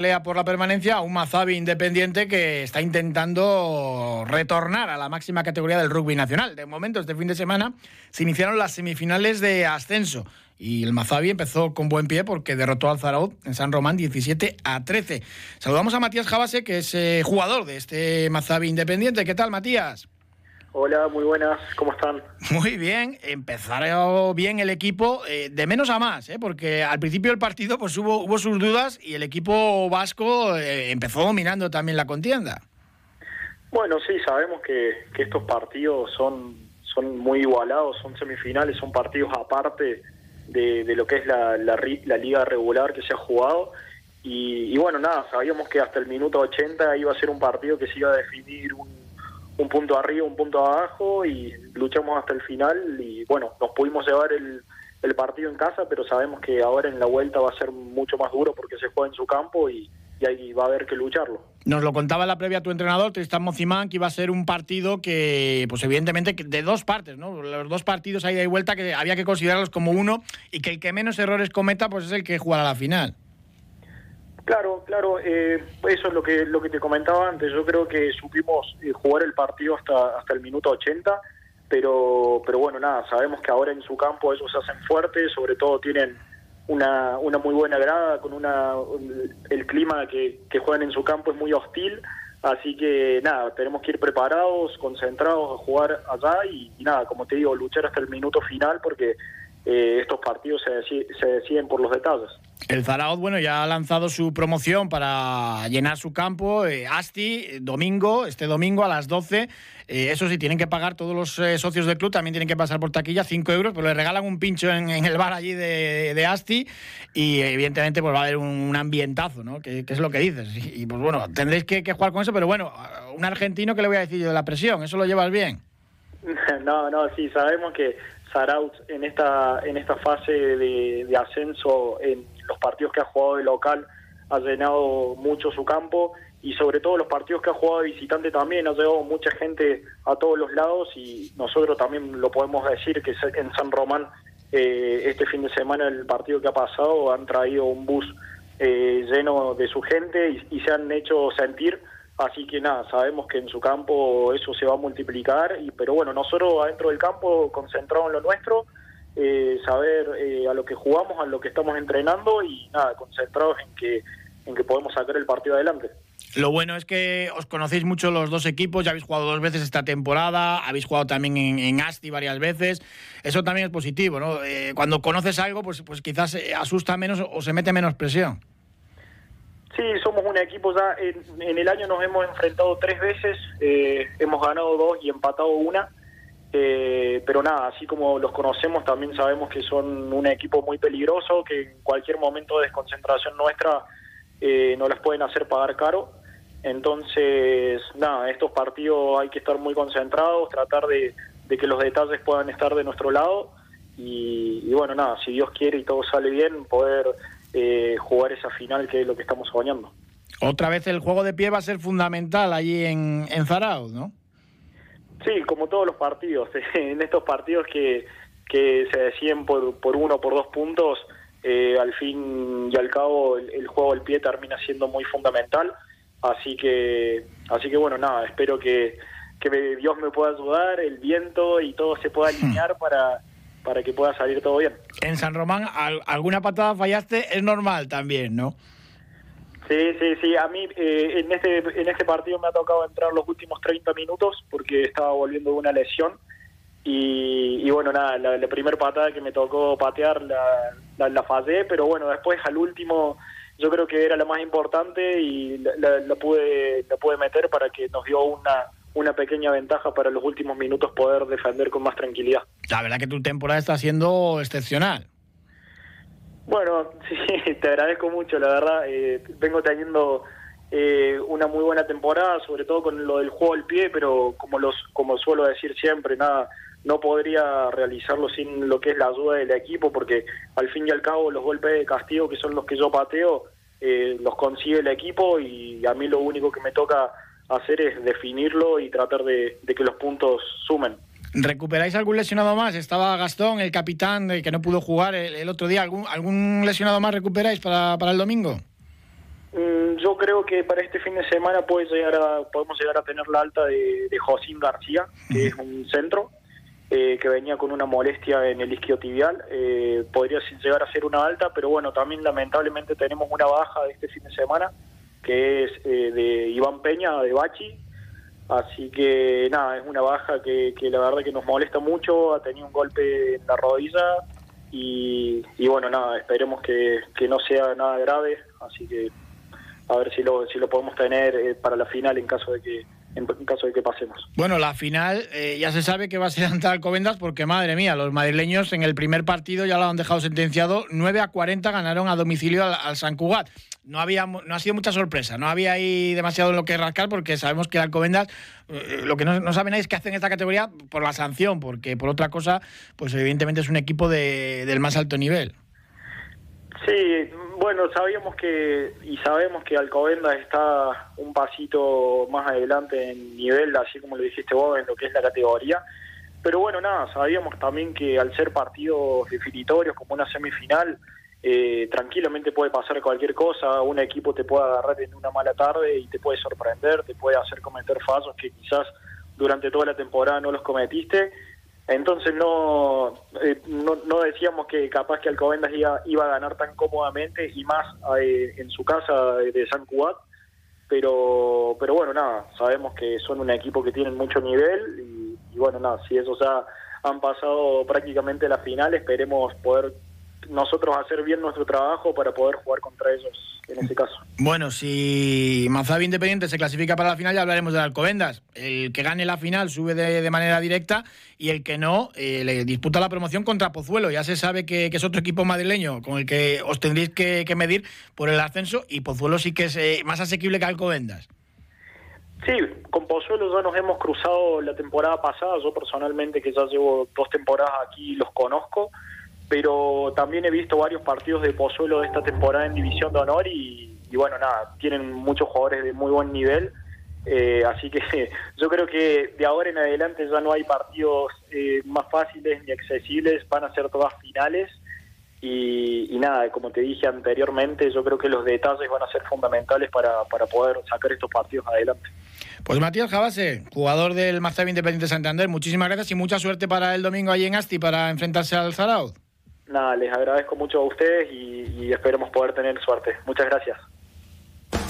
pelea por la permanencia, un Mazabi independiente que está intentando retornar a la máxima categoría del rugby nacional. De momento, este fin de semana se iniciaron las semifinales de ascenso y el Mazabi empezó con buen pie porque derrotó al Zaraud en San Román 17 a 13. Saludamos a Matías Jabase, que es eh, jugador de este Mazabi independiente. ¿Qué tal, Matías? Hola, muy buenas, ¿cómo están? Muy bien, empezaron bien el equipo, eh, de menos a más, ¿eh? porque al principio del partido pues hubo, hubo sus dudas y el equipo vasco eh, empezó dominando también la contienda. Bueno, sí, sabemos que, que, estos partidos son, son muy igualados, son semifinales, son partidos aparte de, de lo que es la, la, la, liga regular que se ha jugado. Y, y bueno, nada, sabíamos que hasta el minuto 80 iba a ser un partido que se iba a definir un un punto arriba, un punto abajo y luchamos hasta el final y bueno, nos pudimos llevar el, partido en casa, pero sabemos que ahora en la vuelta va a ser mucho más duro porque se juega en su campo y, ahí va a haber que lucharlo. Nos lo contaba la previa tu entrenador, Tristan Mocimán, que iba a ser un partido que, pues evidentemente, de dos partes, ¿no? Los dos partidos ahí de vuelta que había que considerarlos como uno y que el que menos errores cometa, pues es el que jugará la final. Claro, claro, eh, eso es lo que lo que te comentaba antes. Yo creo que supimos eh, jugar el partido hasta hasta el minuto 80, pero pero bueno, nada, sabemos que ahora en su campo ellos se hacen fuertes, sobre todo tienen una, una muy buena grada, con una el clima que, que juegan en su campo es muy hostil, así que nada, tenemos que ir preparados, concentrados a jugar allá y, y nada, como te digo, luchar hasta el minuto final porque eh, estos partidos se, se deciden por los detalles. El Zaragoz, bueno, ya ha lanzado su promoción para llenar su campo. Eh, Asti, domingo, este domingo a las 12. Eh, eso sí, tienen que pagar todos los socios del club, también tienen que pasar por taquilla 5 euros, pero le regalan un pincho en, en el bar allí de, de, Asti y evidentemente pues va a haber un, un ambientazo, ¿no? Que, que, es lo que dices. Y, y pues bueno, tendréis que, que, jugar con eso, pero bueno, un argentino que le voy a decir yo de la presión, ¿eso lo llevas bien? No, no, sí, sabemos que Saraut en esta en esta fase de, de, ascenso en los partidos que ha jugado de local ha llenado mucho su campo y sobre todo los partidos que ha jugado de visitante también ha llevado mucha gente a todos los lados y nosotros también lo podemos decir que en San Román eh, este fin de semana el partido que ha pasado han traído un bus eh, lleno de su gente y se han hecho sentir Así que nada, sabemos que en su campo eso se va a multiplicar, y, pero bueno, nosotros adentro del campo concentrados en lo nuestro, eh, saber eh, a lo que jugamos, a lo que estamos entrenando y nada, concentrados en que, en que podemos sacar el partido adelante. Lo bueno es que os conocéis mucho los dos equipos, ya habéis jugado dos veces esta temporada, habéis jugado también en, Asti varias veces, eso también es positivo, ¿no? Eh, cuando conoces algo, pues, pues quizás asusta menos o se mete menos presión. Sí, somos un equipo ya, en, en, el año nos hemos enfrentado tres veces, eh, hemos ganado dos y empatado una, eh, pero nada, así como los conocemos también sabemos que son un equipo muy peligroso, que en cualquier momento de desconcentración nuestra eh, nos las pueden hacer pagar caro, entonces nada, estos partidos hay que estar muy concentrados, tratar de, de que los detalles puedan estar de nuestro lado y, y bueno, nada, si Dios quiere y todo sale bien, poder eh, jugar esa final que es lo que estamos soñando. Otra vez el juego de pie va a ser fundamental allí en, en Zarauz, ¿no? Sí, como todos los partidos. en estos partidos que, que se deciden por, por uno o por dos puntos, eh, al fin y al cabo el, el, juego del pie termina siendo muy fundamental. Así que, así que bueno, nada, espero que, que Dios me pueda ayudar, el viento y todo se pueda alinear para para que pueda salir todo bien. En San Román, alguna patada fallaste, es normal también, ¿no? Sí, sí, sí. A mí eh, en este en este partido me ha tocado entrar los últimos 30 minutos porque estaba volviendo de una lesión. Y, y bueno, nada, la, la primera patada que me tocó patear la, la, la, fallé, pero bueno, después al último yo creo que era la más importante y la, la, pude, la pude meter para que nos dio una, una pequeña ventaja para los últimos minutos poder defender con más tranquilidad. La verdad que tu temporada está siendo excepcional. Bueno, sí, te agradezco mucho, la verdad. Eh, vengo teniendo eh, una muy buena temporada, sobre todo con lo del juego al pie, pero como los como suelo decir siempre, nada, no podría realizarlo sin lo que es la ayuda del equipo, porque al fin y al cabo los golpes de castigo, que son los que yo pateo, eh, los consigue el equipo y a mí lo único que me toca hacer es definirlo y tratar de, de que los puntos sumen. ¿Recuperáis algún lesionado más? Estaba Gastón, el capitán, que no pudo jugar el, el otro día. ¿Algún, ¿Algún, lesionado más recuperáis para, para el domingo? Mm, yo creo que para este fin de semana puede llegar a, podemos llegar a tener la alta de, de Josín García, que es un centro eh, que venía con una molestia en el isquiotibial. Eh, podría llegar a ser una alta, pero bueno, también lamentablemente tenemos una baja de este fin de semana, que es eh, de Iván Peña, de Bachi. Así que nada, es una baja que, que la verdad que nos molesta mucho, ha tenido un golpe en la rodilla y, y bueno, nada, esperemos que, que no sea nada grave, así que a ver si lo, si lo podemos tener eh, para la final en caso de que en caso de que pasemos. Bueno, la final eh, ya se sabe que va a ser ante Alcobendas porque, madre mía, los madrileños en el primer partido ya lo han dejado sentenciado. 9 a 40 ganaron a domicilio al, San Cugat. No, había, no ha sido mucha sorpresa, no había ahí demasiado en lo que rascar porque sabemos que Alcobendas eh, lo que no, no saben es qué hacen en esta categoría por la sanción, porque por otra cosa, pues evidentemente es un equipo de, del más alto nivel. Sí, bueno, sabíamos que y sabemos que Alcobendas está un pasito más adelante en nivel, así como lo dijiste vos, en lo que es la categoría. Pero bueno, nada, sabíamos también que al ser partidos definitorios como una semifinal, eh, tranquilamente puede pasar cualquier cosa, un equipo te puede agarrar en una mala tarde y te puede sorprender, te puede hacer cometer fallos que quizás durante toda la temporada no los cometiste entonces no, eh, no, no, decíamos que capaz que Alcobendas iba, iba a ganar tan cómodamente y más eh, en su casa de San Cubat, pero, pero bueno, nada, sabemos que son un equipo que tienen mucho nivel y, bueno, nada, si esos ya han pasado prácticamente la final, esperemos poder nosotros hacer bien nuestro trabajo para poder jugar contra ellos en ese caso. Bueno, si Mazabi Independiente se clasifica para la final, ya hablaremos de Alcobendas. El que gane la final sube de, manera directa y el que no eh, le disputa la promoción contra Pozuelo. Ya se sabe que, es otro equipo madrileño con el que os tendréis que, medir por el ascenso y Pozuelo sí que es eh, más asequible que Alcobendas. Sí, con Pozuelo ya nos hemos cruzado la temporada pasada. Yo personalmente, que ya llevo dos temporadas aquí, los conozco pero también he visto varios partidos de Pozuelo de esta temporada en División de Honor y, bueno, nada, tienen muchos jugadores de muy buen nivel, eh, así que yo creo que de ahora en adelante ya no hay partidos eh, más fáciles ni accesibles, van a ser todas finales y, nada, como te dije anteriormente, yo creo que los detalles van a ser fundamentales para, para poder sacar estos partidos adelante. Pues Matías Jabase, jugador del Mazab Independiente Santander, muchísimas gracias y mucha suerte para el domingo allí en Asti para enfrentarse al Zaraud nada, les agradezco mucho a ustedes y, esperemos poder tener suerte. Muchas gracias.